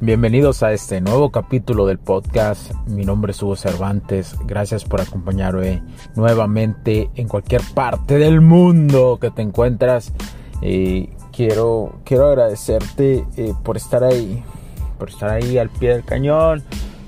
Bienvenidos a este nuevo capítulo del podcast. Mi nombre es Hugo Cervantes. Gracias por acompañarme nuevamente en cualquier parte del mundo que te encuentras. Eh, quiero, quiero agradecerte eh, por estar ahí, por estar ahí al pie del cañón,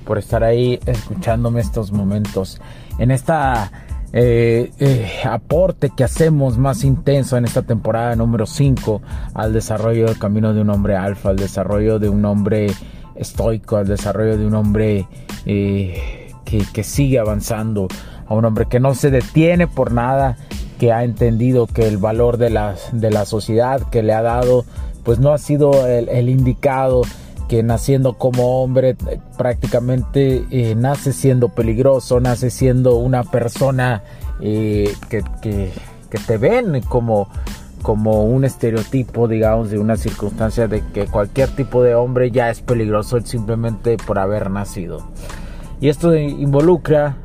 por estar ahí escuchándome estos momentos. En esta eh, eh, aporte que hacemos más intenso en esta temporada número 5 al desarrollo del camino de un hombre alfa, al desarrollo de un hombre estoico, al desarrollo de un hombre eh, que, sigue avanzando, a un hombre que no se detiene por nada, que ha entendido que el valor de la, de la sociedad que le ha dado pues no ha sido el indicado que naciendo como hombre eh, prácticamente eh, nace siendo peligroso, nace siendo una persona eh, que, te ven como, como un estereotipo, digamos, de una circunstancia de que cualquier tipo de hombre ya es peligroso simplemente por haber nacido. Y esto involucra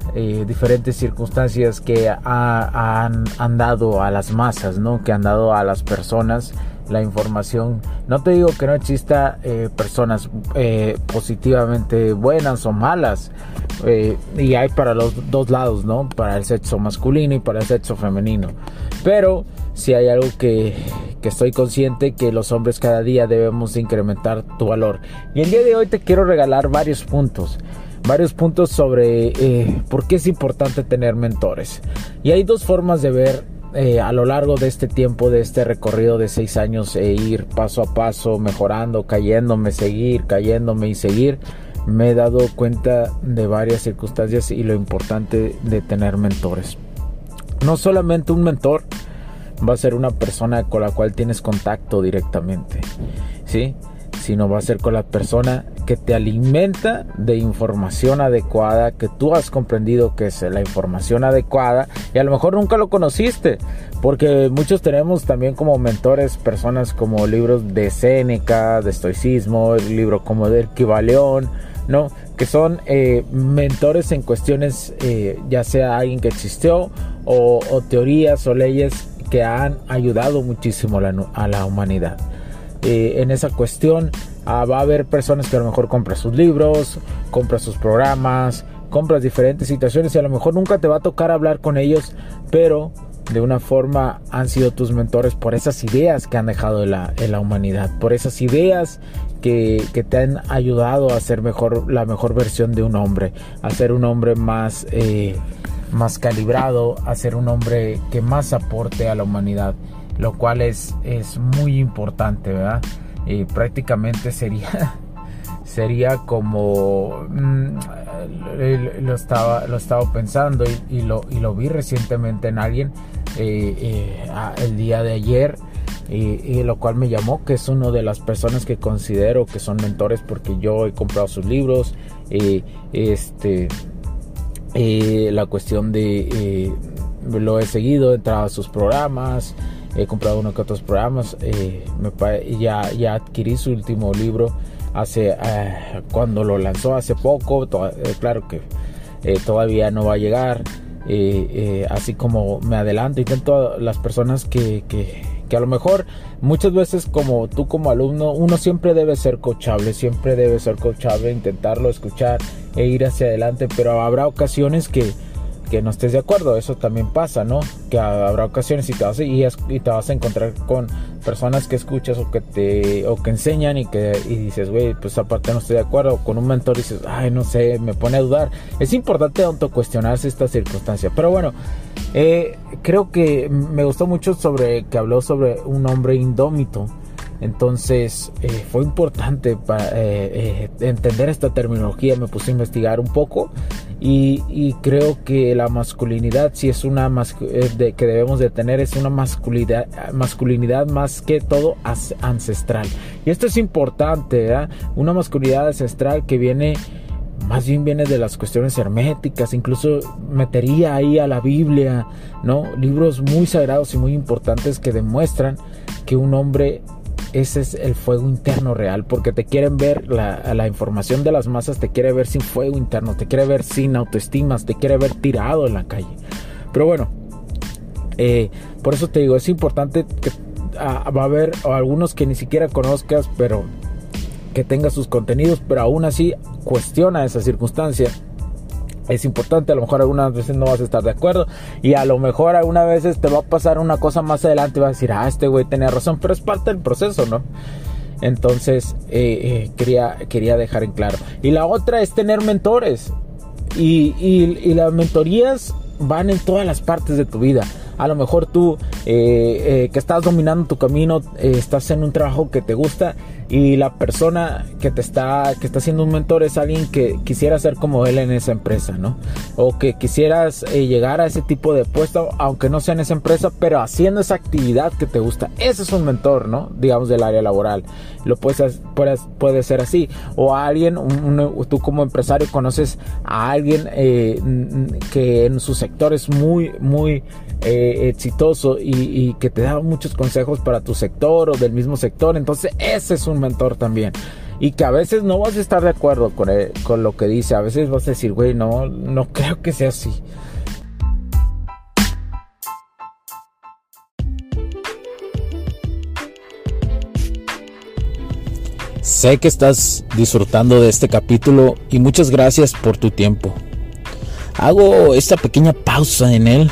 diferentes circunstancias que han, han, dado a las masas, ¿no? Que han dado a las personas la información. No te digo que no exista eh, personas eh, positivamente buenas o malas. Eh, y hay para los dos lados, ¿no? Para el sexo masculino y para el sexo femenino. Pero si hay algo que, que estoy consciente que los hombres cada día debemos incrementar tu valor. Y el día de hoy te quiero regalar varios puntos varios puntos sobre por qué es importante tener mentores. Y hay dos formas de ver eh, a lo largo de este tiempo, de este recorrido de seis años, e ir paso a paso, mejorando, cayéndome, seguir, cayéndome y seguir, me he dado cuenta de varias circunstancias y lo importante de tener mentores. No solamente un mentor va a ser una persona con la cual tienes contacto directamente, ¿sí? Sino va a ser con la persona que te alimenta de información adecuada, que tú has comprendido que es la información adecuada y a lo mejor nunca lo conociste, porque muchos tenemos también como mentores personas como libros de Séneca, de estoicismo, el libro como de Kibaleón, ¿no? Que son eh, mentores en cuestiones, eh, ya sea alguien que existió o, teorías o leyes que han ayudado muchísimo a la humanidad. Eh, en esa cuestión. Ah, va a haber personas que a lo mejor compran sus libros, compran sus programas, compras diferentes situaciones y a lo mejor nunca te va a tocar hablar con ellos, pero de una forma han sido tus mentores por esas ideas que han dejado en la, humanidad, por esas ideas que, te han ayudado a ser mejor, la mejor versión de un hombre, a ser un hombre más, eh, más calibrado, a ser un hombre que más aporte a la humanidad lo cual es, es muy importante, ¿verdad? Y prácticamente sería, sería como, mm, lo, estaba, lo estaba pensando y, lo, y lo vi recientemente en alguien eh, eh, el día de ayer. Y, lo cual me llamó que es una de las personas que considero que son mentores porque yo he comprado sus libros y este la cuestión de lo he seguido he entrado a sus programas he comprado uno que otros programas. Eh, ya, ya adquirí su último libro hace eh, cuando lo lanzó hace poco. Eh, claro que todavía no va a llegar. así como me adelanto, intento las personas que, que, que, a lo mejor muchas veces como tú como alumno, uno siempre debe ser coachable, siempre debe ser coachable, intentarlo escuchar e ir hacia adelante, pero habrá ocasiones que que no estés de acuerdo, eso también pasa, ¿no? Que habrá ocasiones y te vas a, y, te vas a encontrar con personas que escuchas o que te o que enseñan y que y dices, güey, pues aparte no estoy de acuerdo, con un mentor dices, ay, no sé, me pone a dudar. Es importante autocuestionarse esta circunstancia, pero bueno, eh, creo que me gustó mucho sobre que habló sobre un hombre indómito. Entonces eh, fue importante para, eh, entender esta terminología, me puse a investigar un poco y, creo que la masculinidad, si es una de, que debemos de tener, es una masculinidad, masculinidad más que todo ancestral. Y esto es importante, una masculinidad ancestral que viene más bien viene de las cuestiones herméticas, incluso metería ahí a la Biblia, ¿no? Libros muy sagrados y muy importantes que demuestran que un hombre ese es el fuego interno real, porque te quieren ver, la, la, información de las masas te quiere ver sin fuego interno, te quiere ver sin autoestimas, te quiere ver tirado en la calle. Pero bueno, eh, por eso te digo, es importante que ah, va a haber algunos que ni siquiera conozcas, pero que tenga sus contenidos, pero aún así cuestiona esa circunstancia. Es importante, a lo mejor algunas veces no vas a estar de acuerdo y a lo mejor algunas veces te va a pasar una cosa más adelante y vas a decir, ah, este güey tenía razón, pero es parte del proceso, ¿no? Entonces, eh, eh, quería, quería dejar en claro. Y la otra es tener mentores. Y, y las mentorías van en todas las partes de tu vida a lo mejor tú eh, eh, que estás dominando tu camino, eh, estás en un trabajo que te gusta y la persona que te está, que está un mentor es alguien que quisiera ser como él en esa empresa, ¿no? O que quisieras llegar a ese tipo de puesto, aunque no sea en esa empresa, pero haciendo esa actividad que te gusta. Ese es un mentor, ¿no? Digamos del área laboral. Lo puedes, puedes, puede ser así. O alguien, tú como empresario conoces a alguien que en su sector es muy, muy eh, exitoso y, que te da muchos consejos para tu sector o del mismo sector. Entonces ese es un mentor también. Y que a veces no vas a estar de acuerdo con, con lo que dice. A veces vas a decir, güey, no, no creo que sea así. Sé que estás disfrutando de este capítulo y muchas gracias por tu tiempo. Hago esta pequeña pausa en él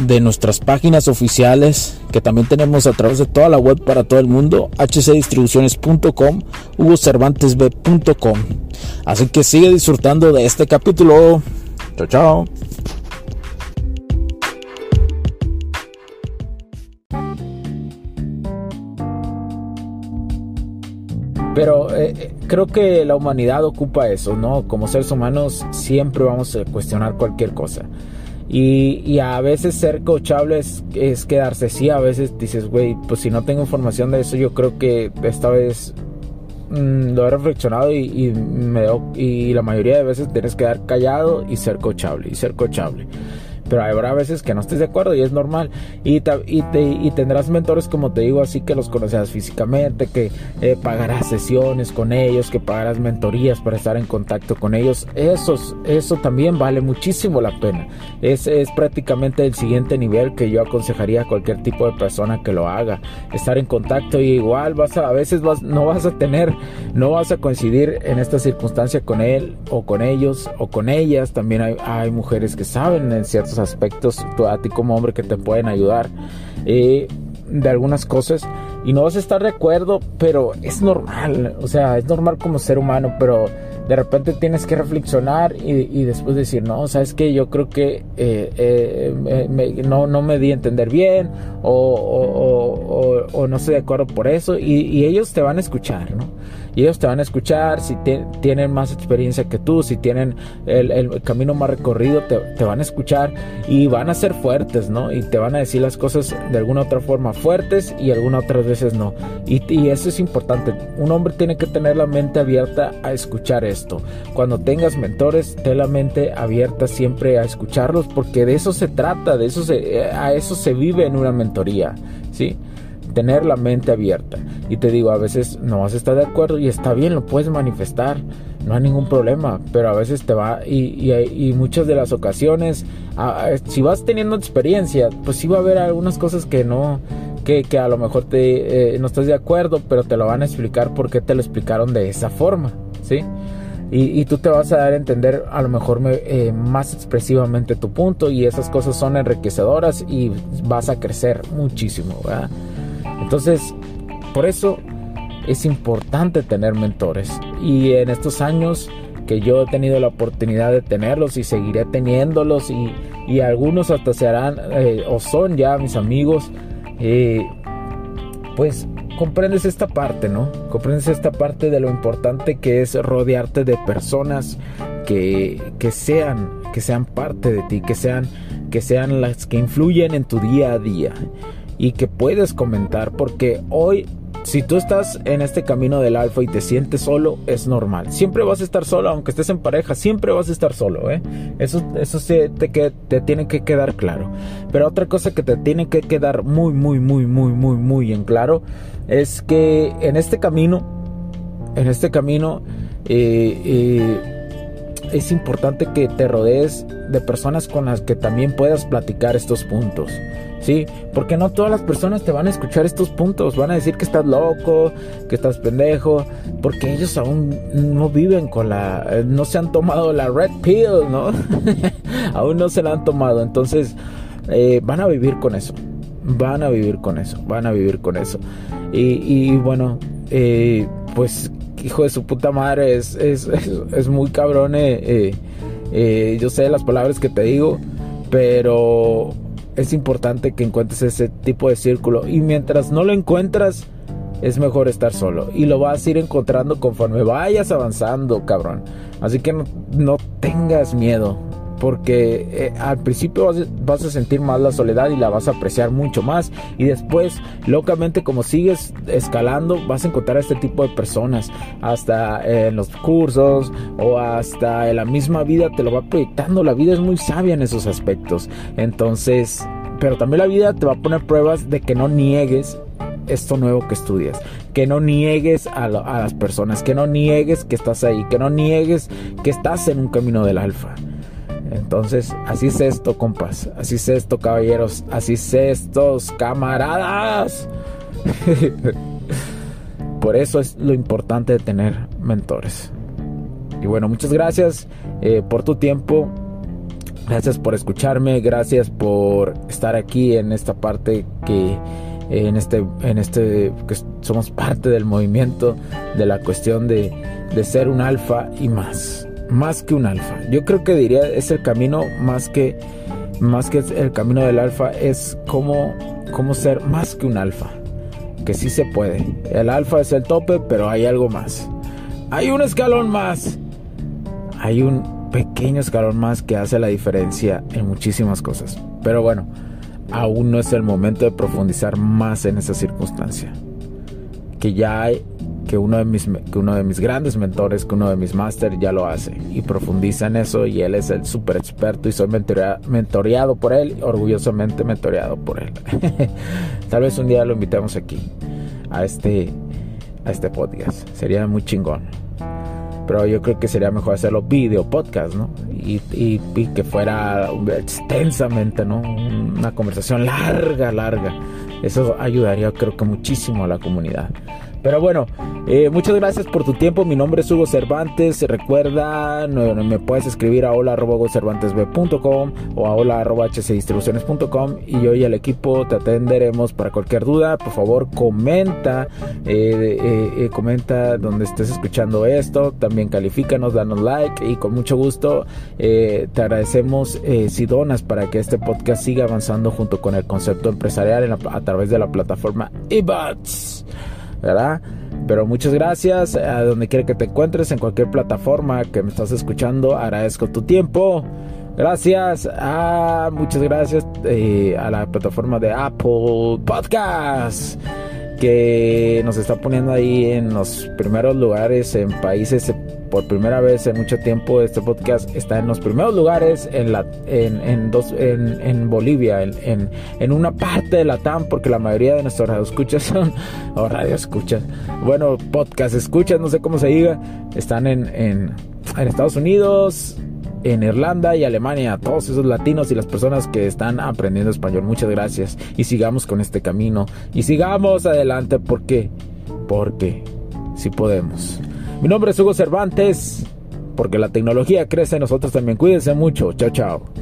de nuestras páginas oficiales que también tenemos a través de toda la web para todo el mundo, hcdistribuciones.com, hugocervantesb.com. Así que sigue disfrutando de este capítulo. Chao, chao. Pero eh, eh, creo que la humanidad ocupa eso, ¿no? Como seres humanos siempre vamos a cuestionar cualquier cosa. Y, a veces ser coachable es, quedarse así. A veces dices, güey, pues si no tengo información de eso, yo creo que esta vez mm, lo he reflexionado y, me, y la mayoría de veces tienes que quedar callado y ser coachable. Y ser coachable pero habrá veces que no estés de acuerdo y es normal. Y, y, tendrás mentores, como te digo, así que los conocerás físicamente, que eh, pagarás sesiones con ellos, que pagarás mentorías para estar en contacto con ellos. Eso, eso también vale muchísimo la pena. Es, es prácticamente el siguiente nivel que yo aconsejaría a cualquier tipo de persona que lo haga. Estar en contacto y igual vas a, a veces vas, no vas a tener, no vas a coincidir en esta circunstancia con él o con ellos o con ellas. También hay, hay mujeres que saben en ciertos aspectos a ti como hombre que te pueden ayudar eh, de algunas cosas y no vas a estar de acuerdo, pero es normal, o sea, es normal como ser humano, pero de repente tienes que reflexionar y, después decir, no, sabes que yo creo que eh, eh, no, no me di a entender bien o, no estoy de acuerdo por eso y ellos te van a escuchar, ¿no? Y ellos te van a escuchar, si tienen más experiencia que tú, si tienen el, camino más recorrido, te, van a escuchar y van a ser fuertes, ¿no? Y te van a decir las cosas de alguna otra forma fuertes y algunas otras veces no. Y, y eso es importante, un hombre tiene que tener la mente abierta a escuchar esto. Cuando tengas mentores, ten la mente abierta siempre a escucharlos porque de eso se trata, de eso se, a eso se vive en una mentoría, ¿sí? Tener la mente abierta. Y te digo, a veces no vas a estar de acuerdo y está bien, lo puedes manifestar, no hay ningún problema, pero a veces te va y, y, muchas de las ocasiones, si vas teniendo experiencia, pues sí va a haber algunas cosas que no, que, que a lo mejor te, eh, no estás de acuerdo, pero te lo van a explicar porque te lo explicaron de esa forma, ¿sí? y, tú te vas a dar a entender a lo mejor eh, más expresivamente tu punto y esas cosas son enriquecedoras y vas a crecer muchísimo. Entonces, por eso es importante tener mentores y en estos años que yo he tenido la oportunidad de tenerlos y seguiré teniéndolos y, algunos hasta se harán eh, o son ya mis amigos, eh, pues comprendes esta parte, ¿no? Comprendes esta parte de lo importante que es rodearte de personas que, que sean, que sean parte de ti, que sean, que sean las que influyen en tu día a día y que puedes comentar porque hoy si tú estás en este camino del alfa y te sientes solo, es normal. Siempre vas a estar solo, aunque estés en pareja, siempre vas a estar solo, ¿eh? Eso, eso te, te tiene que quedar claro. Pero otra cosa que te tiene que quedar muy, muy, muy, muy, muy, muy en claro es que en este camino, en este camino, eh, eh, es importante que te rodees de personas con las que también puedas platicar estos puntos. ¿Sí? Porque no todas las personas te van a escuchar estos puntos, van a decir que estás loco, que estás pendejo, porque ellos aún no viven con la, no se han tomado la red pill, ¿no? aún no se la han tomado, entonces eh, van a vivir con eso, van a vivir con eso, van a vivir con eso. Y, bueno, eh, pues hijo de su puta madre, es, es, es, muy cabrón. Eh, eh, eh, yo sé las palabras que te digo, pero es importante que encuentres ese tipo de círculo. Y mientras no lo encuentras, es mejor estar solo. Y lo vas a ir encontrando conforme vayas avanzando, cabrón. Así que no, no tengas miedo porque eh, al principio vas, a sentir más la soledad y la vas a apreciar mucho más. Y después locamente como sigues escalando vas a encontrar a este tipo de personas. Hasta en los cursos o hasta en la misma vida te lo va proyectando. La vida es muy sabia en esos aspectos. Entonces pero también la vida te va a poner pruebas de que no niegues esto nuevo que estudias, que no niegues a, a, las personas, que no niegues que estás ahí, que no niegues que estás en un camino del alfa. Entonces, así es esto, compas. Así es esto, caballeros. Así es estos, camaradas. por eso es lo importante de tener mentores. Y bueno, muchas gracias eh, por tu tiempo. Gracias por escucharme. Gracias por estar aquí en esta parte que en este en este que somos parte del movimiento de la cuestión de, de ser un alfa y más más que un alfa. Yo creo que diría es el camino más que más que el camino del alfa es como cómo ser más que un alfa. Que sí se puede. El alfa es el tope, pero hay algo más. Hay un escalón más. Hay un pequeño escalón más que hace la diferencia en muchísimas cosas. Pero bueno, aún no es el momento de profundizar más en esa circunstancia. Que ya hay que uno de mis, que uno de mis grandes mentores, que uno de mis máster ya lo hace y profundiza en eso y él es el súper experto y soy mentoreado por él, orgullosamente mentoreado por él. Tal vez un día lo invitemos aquí a este, a este podcast, sería muy chingón. Pero yo creo que sería mejor hacerlo video podcast, ¿no? Y, y, y que fuera extensamente, ¿no? Una conversación larga, larga. Eso ayudaría creo que muchísimo a la comunidad. Pero bueno, eh, muchas gracias por tu tiempo. Mi nombre es Hugo Cervantes. Recuerda, me puedes escribir a hola.cervantesb.com o a hola.hcdistribuciones.com y yo y el equipo te atenderemos para cualquier duda. Por favor, comenta, eh, eh, comenta donde estés escuchando esto. También califícanos, danos like y con mucho gusto te agradecemos si donas para que este podcast siga avanzando junto con el concepto empresarial a través de la plataforma eBuds. ¿Verdad? Pero muchas gracias a donde quiera que te encuentres, en cualquier plataforma que me estás escuchando, agradezco tu tiempo. Gracias, a, muchas gracias eh, a la plataforma de Apple Podcast que nos está poniendo ahí en los primeros lugares en países por primera vez en mucho tiempo este podcast está en los primeros lugares en la en, en dos en, en Bolivia en, en, una parte de la TAM porque la mayoría de nuestros radioescuchas son o radioescuchas bueno podcast escuchas no sé cómo se diga están en, en Estados Unidos en Irlanda y Alemania, todos esos latinos y las personas que están aprendiendo español. Muchas gracias y sigamos con este camino y sigamos adelante porque, porque si podemos. Mi nombre es Hugo Cervantes. porque la tecnología crece, nosotros también. Cuídense mucho. Chao, chao.